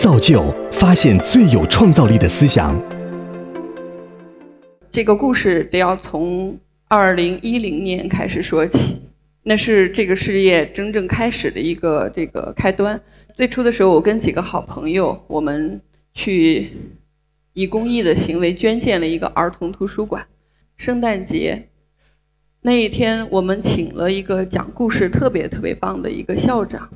造就发现最有创造力的思想。这个故事得要从二零一零年开始说起，那是这个事业真正开始的一个这个开端。最初的时候，我跟几个好朋友，我们去以公益的行为捐建了一个儿童图书馆。圣诞节那一天，我们请了一个讲故事特别特别棒的一个校长。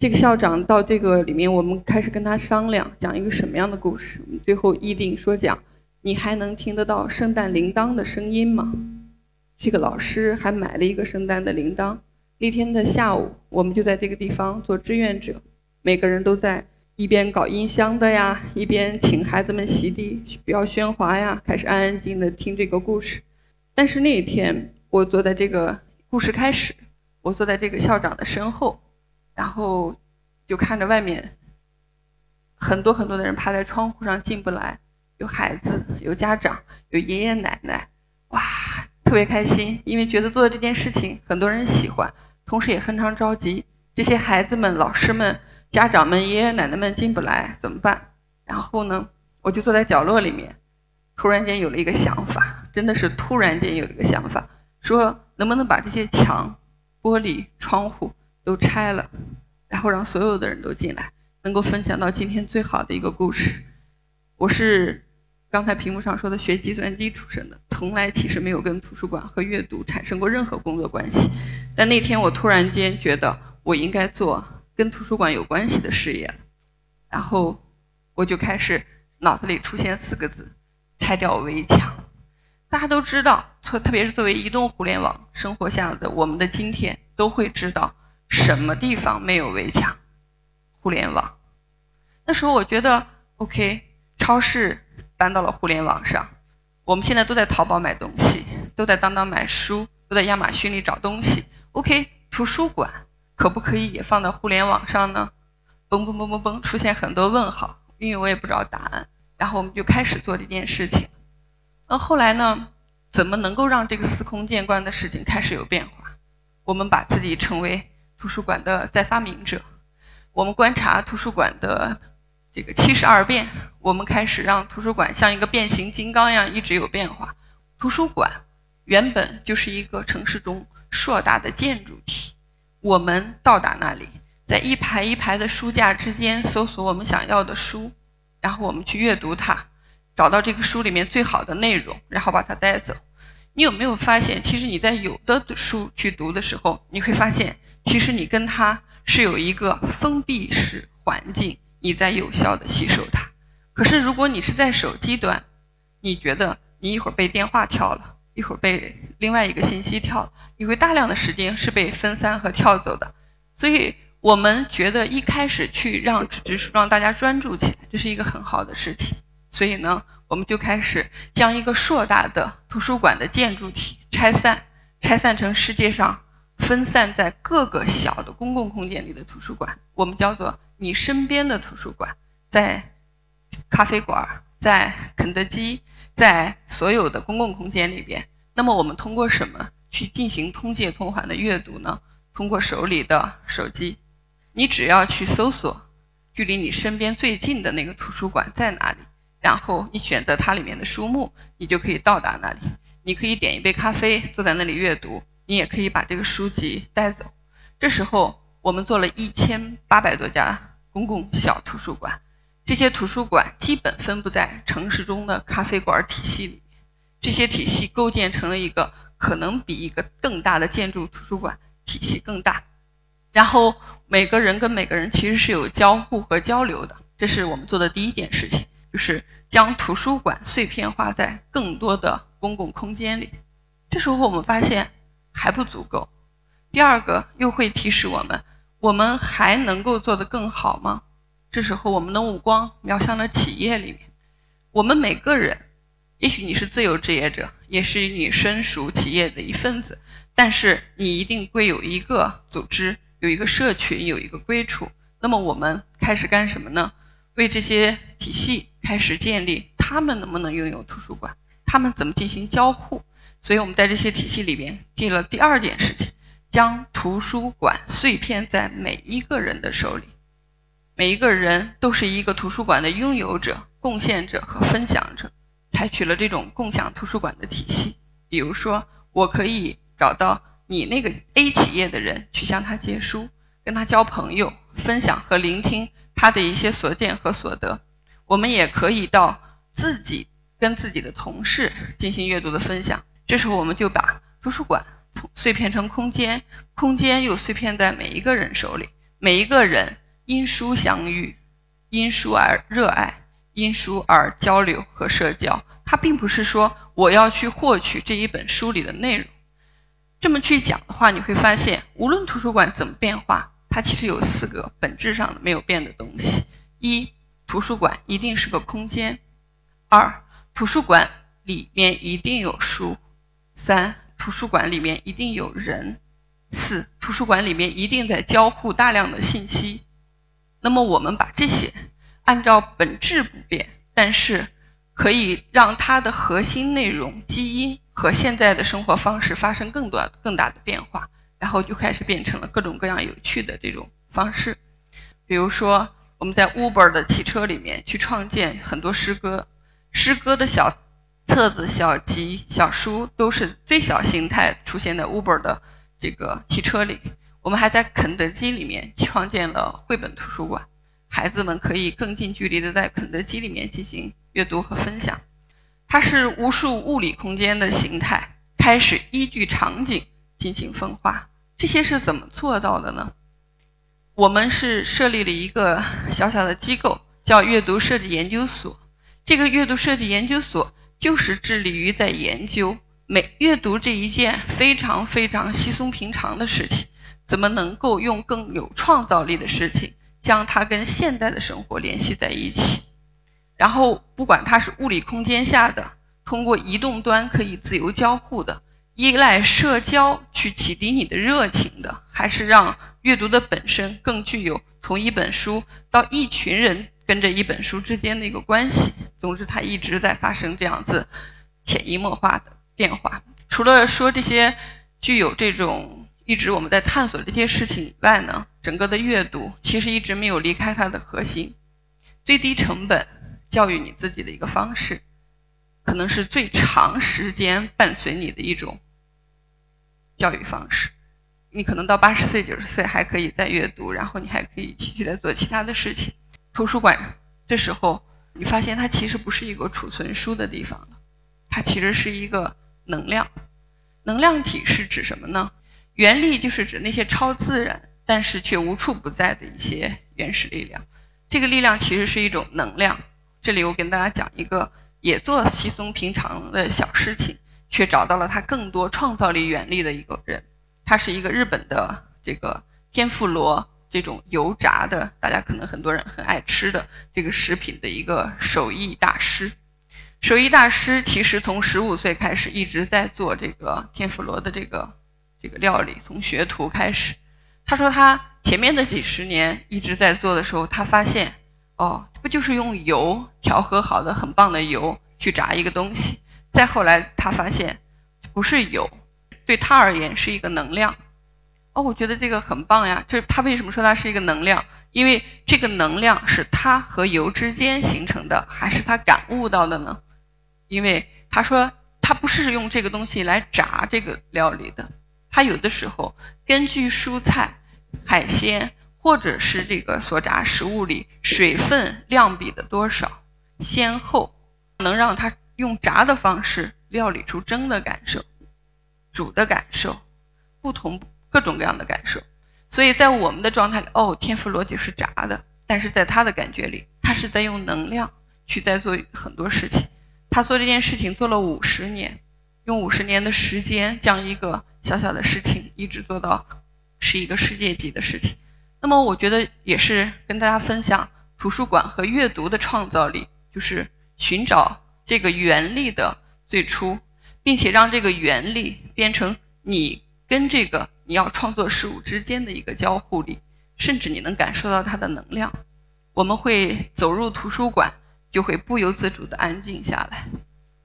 这个校长到这个里面，我们开始跟他商量讲一个什么样的故事。我们最后议定说讲。你还能听得到圣诞铃铛的声音吗？这个老师还买了一个圣诞的铃铛。那天的下午，我们就在这个地方做志愿者，每个人都在一边搞音箱的呀，一边请孩子们洗地，不要喧哗呀，开始安安静静的听这个故事。但是那一天，我坐在这个故事开始，我坐在这个校长的身后，然后就看着外面很多很多的人趴在窗户上进不来。有孩子，有家长，有爷爷奶奶，哇，特别开心，因为觉得做的这件事情很多人喜欢，同时也非常着急。这些孩子们、老师们、家长们、爷爷奶奶们进不来怎么办？然后呢，我就坐在角落里面，突然间有了一个想法，真的是突然间有了一个想法，说能不能把这些墙、玻璃、窗户都拆了，然后让所有的人都进来，能够分享到今天最好的一个故事。我是。刚才屏幕上说的学计算机出身的，从来其实没有跟图书馆和阅读产生过任何工作关系。但那天我突然间觉得我应该做跟图书馆有关系的事业了，然后我就开始脑子里出现四个字：拆掉围墙。大家都知道，特特别是作为移动互联网生活下的我们的今天，都会知道什么地方没有围墙？互联网。那时候我觉得，OK，超市。搬到了互联网上，我们现在都在淘宝买东西，都在当当买书，都在亚马逊里找东西。OK，图书馆可不可以也放到互联网上呢？嘣嘣嘣嘣嘣，出现很多问号，因为我也不知道答案。然后我们就开始做这件事情。那后来呢？怎么能够让这个司空见惯的事情开始有变化？我们把自己称为图书馆的再发明者。我们观察图书馆的。这个七十二变，我们开始让图书馆像一个变形金刚一样一直有变化。图书馆原本就是一个城市中硕大的建筑体，我们到达那里，在一排一排的书架之间搜索我们想要的书，然后我们去阅读它，找到这个书里面最好的内容，然后把它带走。你有没有发现，其实你在有的书去读的时候，你会发现，其实你跟它是有一个封闭式环境。你在有效的吸收它，可是如果你是在手机端，你觉得你一会儿被电话跳了，一会儿被另外一个信息跳了，你会大量的时间是被分散和跳走的。所以我们觉得一开始去让纸质书让大家专注起来，这是一个很好的事情。所以呢，我们就开始将一个硕大的图书馆的建筑体拆散，拆散成世界上分散在各个小的公共空间里的图书馆，我们叫做。你身边的图书馆，在咖啡馆，在肯德基，在所有的公共空间里边。那么我们通过什么去进行通借通还的阅读呢？通过手里的手机，你只要去搜索距离你身边最近的那个图书馆在哪里，然后你选择它里面的书目，你就可以到达那里。你可以点一杯咖啡，坐在那里阅读，你也可以把这个书籍带走。这时候我们做了一千八百多家。公共小图书馆，这些图书馆基本分布在城市中的咖啡馆体系里，这些体系构建成了一个可能比一个更大的建筑图书馆体系更大。然后每个人跟每个人其实是有交互和交流的，这是我们做的第一件事情，就是将图书馆碎片化在更多的公共空间里。这时候我们发现还不足够，第二个又会提示我们。我们还能够做得更好吗？这时候，我们的目光瞄向了企业里面。我们每个人，也许你是自由职业者，也是你身属企业的一份子，但是你一定会有一个组织，有一个社群，有一个归处。那么，我们开始干什么呢？为这些体系开始建立，他们能不能拥有图书馆？他们怎么进行交互？所以我们在这些体系里边，进了第二件事情。将图书馆碎片在每一个人的手里，每一个人都是一个图书馆的拥有者、贡献者和分享者，采取了这种共享图书馆的体系。比如说，我可以找到你那个 A 企业的人，去向他借书，跟他交朋友，分享和聆听他的一些所见和所得。我们也可以到自己跟自己的同事进行阅读的分享。这时候，我们就把图书馆从碎片成空间，空间又碎片在每一个人手里，每一个人因书相遇，因书而热爱，因书而交流和社交。它并不是说我要去获取这一本书里的内容。这么去讲的话，你会发现，无论图书馆怎么变化，它其实有四个本质上没有变的东西：一，图书馆一定是个空间；二，图书馆里面一定有书。三，图书馆里面一定有人；四，图书馆里面一定在交互大量的信息。那么，我们把这些按照本质不变，但是可以让它的核心内容、基因和现在的生活方式发生更多、更大的变化，然后就开始变成了各种各样有趣的这种方式。比如说，我们在 Uber 的汽车里面去创建很多诗歌，诗歌的小。册子、小集、小书都是最小形态出现在 Uber 的这个汽车里。我们还在肯德基里面创建了绘本图书馆，孩子们可以更近距离的在肯德基里面进行阅读和分享。它是无数物理空间的形态开始依据场景进行分化。这些是怎么做到的呢？我们是设立了一个小小的机构，叫阅读设计研究所。这个阅读设计研究所。就是致力于在研究美阅读这一件非常非常稀松平常的事情，怎么能够用更有创造力的事情将它跟现代的生活联系在一起。然后，不管它是物理空间下的，通过移动端可以自由交互的，依赖社交去启迪你的热情的，还是让阅读的本身更具有从一本书到一群人。跟着一本书之间的一个关系，总之它一直在发生这样子潜移默化的变化。除了说这些具有这种一直我们在探索这些事情以外呢，整个的阅读其实一直没有离开它的核心，最低成本教育你自己的一个方式，可能是最长时间伴随你的一种教育方式。你可能到八十岁、九十岁还可以再阅读，然后你还可以继续在做其他的事情。图书馆这时候，你发现它其实不是一个储存书的地方了，它其实是一个能量。能量体是指什么呢？原力就是指那些超自然但是却无处不在的一些原始力量。这个力量其实是一种能量。这里我跟大家讲一个也做稀松平常的小事情，却找到了他更多创造力原力的一个人。他是一个日本的这个天妇罗。这种油炸的，大家可能很多人很爱吃的这个食品的一个手艺大师，手艺大师其实从十五岁开始一直在做这个天妇罗的这个这个料理，从学徒开始。他说他前面的几十年一直在做的时候，他发现哦，不就是用油调和好的很棒的油去炸一个东西。再后来他发现不是油，对他而言是一个能量。哦，我觉得这个很棒呀！这他为什么说它是一个能量？因为这个能量是他和油之间形成的，还是他感悟到的呢？因为他说他不是用这个东西来炸这个料理的，他有的时候根据蔬菜、海鲜或者是这个所炸食物里水分量比的多少、先后，能让他用炸的方式料理出蒸的感受、煮的感受，不同。各种各样的感受，所以在我们的状态里，哦，天赋逻辑是炸的，但是在他的感觉里，他是在用能量去在做很多事情。他做这件事情做了五十年，用五十年的时间将一个小小的事情一直做到是一个世界级的事情。那么，我觉得也是跟大家分享图书馆和阅读的创造力，就是寻找这个原力的最初，并且让这个原力变成你跟这个。你要创作事物之间的一个交互力，甚至你能感受到它的能量。我们会走入图书馆，就会不由自主地安静下来。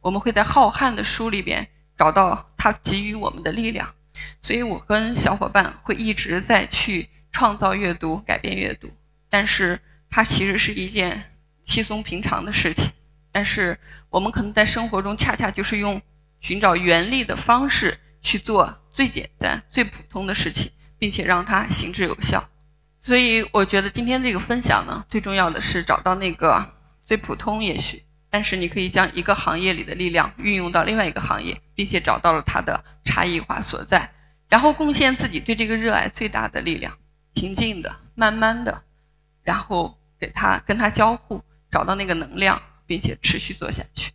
我们会在浩瀚的书里边找到它给予我们的力量。所以我跟小伙伴会一直在去创造阅读、改变阅读。但是它其实是一件稀松平常的事情，但是我们可能在生活中恰恰就是用寻找原力的方式去做最简单、最普通的事情，并且让它行之有效。所以我觉得今天这个分享呢，最重要的是找到那个最普通，也许，但是你可以将一个行业里的力量运用到另外一个行业，并且找到了它的差异化所在，然后贡献自己对这个热爱最大的力量，平静的、慢慢的，然后给他跟他交互，找到那个能量，并且持续做下去。